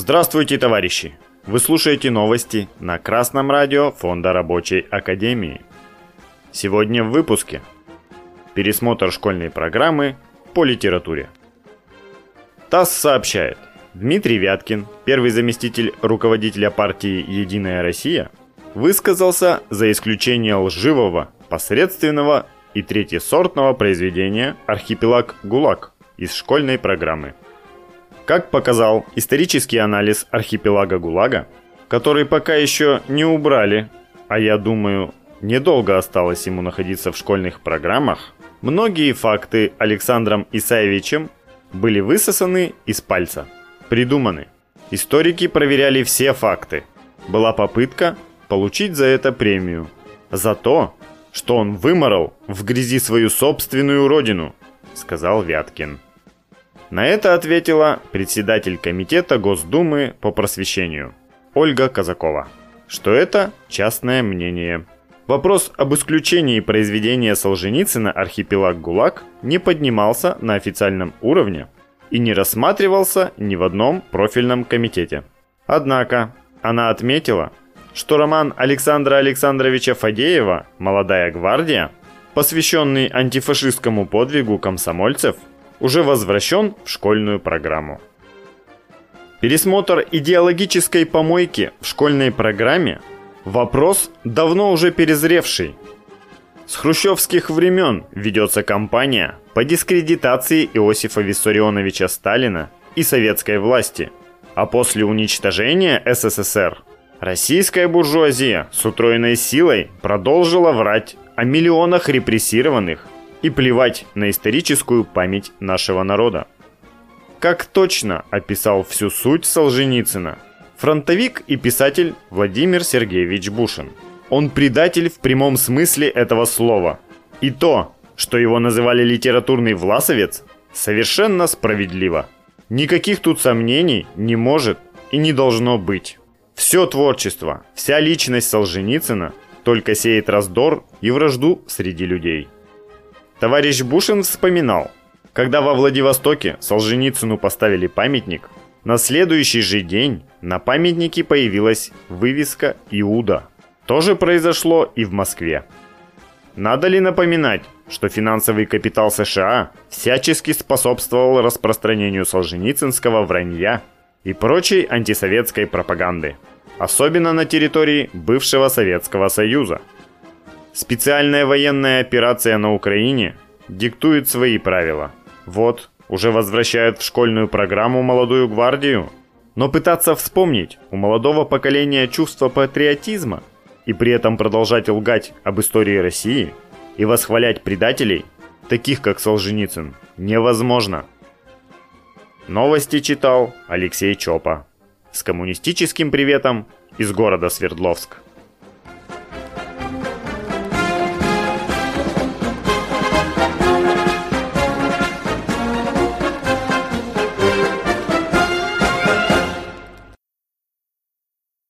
Здравствуйте, товарищи! Вы слушаете новости на Красном радио Фонда Рабочей Академии. Сегодня в выпуске. Пересмотр школьной программы по литературе. ТАСС сообщает. Дмитрий Вяткин, первый заместитель руководителя партии «Единая Россия», высказался за исключение лживого, посредственного и третьесортного произведения «Архипелаг ГУЛАГ» из школьной программы – как показал исторический анализ архипелага ГУЛАГа, который пока еще не убрали, а я думаю, недолго осталось ему находиться в школьных программах, многие факты Александром Исаевичем были высосаны из пальца, придуманы. Историки проверяли все факты. Была попытка получить за это премию. За то, что он выморал в грязи свою собственную родину, сказал Вяткин. На это ответила председатель комитета Госдумы по просвещению Ольга Казакова, что это частное мнение. Вопрос об исключении произведения Солженицына «Архипелаг ГУЛАГ» не поднимался на официальном уровне и не рассматривался ни в одном профильном комитете. Однако она отметила, что роман Александра Александровича Фадеева «Молодая гвардия», посвященный антифашистскому подвигу комсомольцев – уже возвращен в школьную программу. Пересмотр идеологической помойки в школьной программе – вопрос давно уже перезревший. С хрущевских времен ведется кампания по дискредитации Иосифа Виссарионовича Сталина и советской власти, а после уничтожения СССР российская буржуазия с утроенной силой продолжила врать о миллионах репрессированных – и плевать на историческую память нашего народа. Как точно описал всю суть Солженицына фронтовик и писатель Владимир Сергеевич Бушин. Он предатель в прямом смысле этого слова. И то, что его называли литературный власовец, совершенно справедливо. Никаких тут сомнений не может и не должно быть. Все творчество, вся личность Солженицына только сеет раздор и вражду среди людей. Товарищ Бушин вспоминал, когда во Владивостоке Солженицыну поставили памятник, на следующий же день на памятнике появилась вывеска «Иуда». То же произошло и в Москве. Надо ли напоминать, что финансовый капитал США всячески способствовал распространению солженицынского вранья и прочей антисоветской пропаганды, особенно на территории бывшего Советского Союза – Специальная военная операция на Украине диктует свои правила. Вот, уже возвращают в школьную программу молодую гвардию. Но пытаться вспомнить у молодого поколения чувство патриотизма и при этом продолжать лгать об истории России и восхвалять предателей, таких как Солженицын, невозможно. Новости читал Алексей Чопа. С коммунистическим приветом из города Свердловск.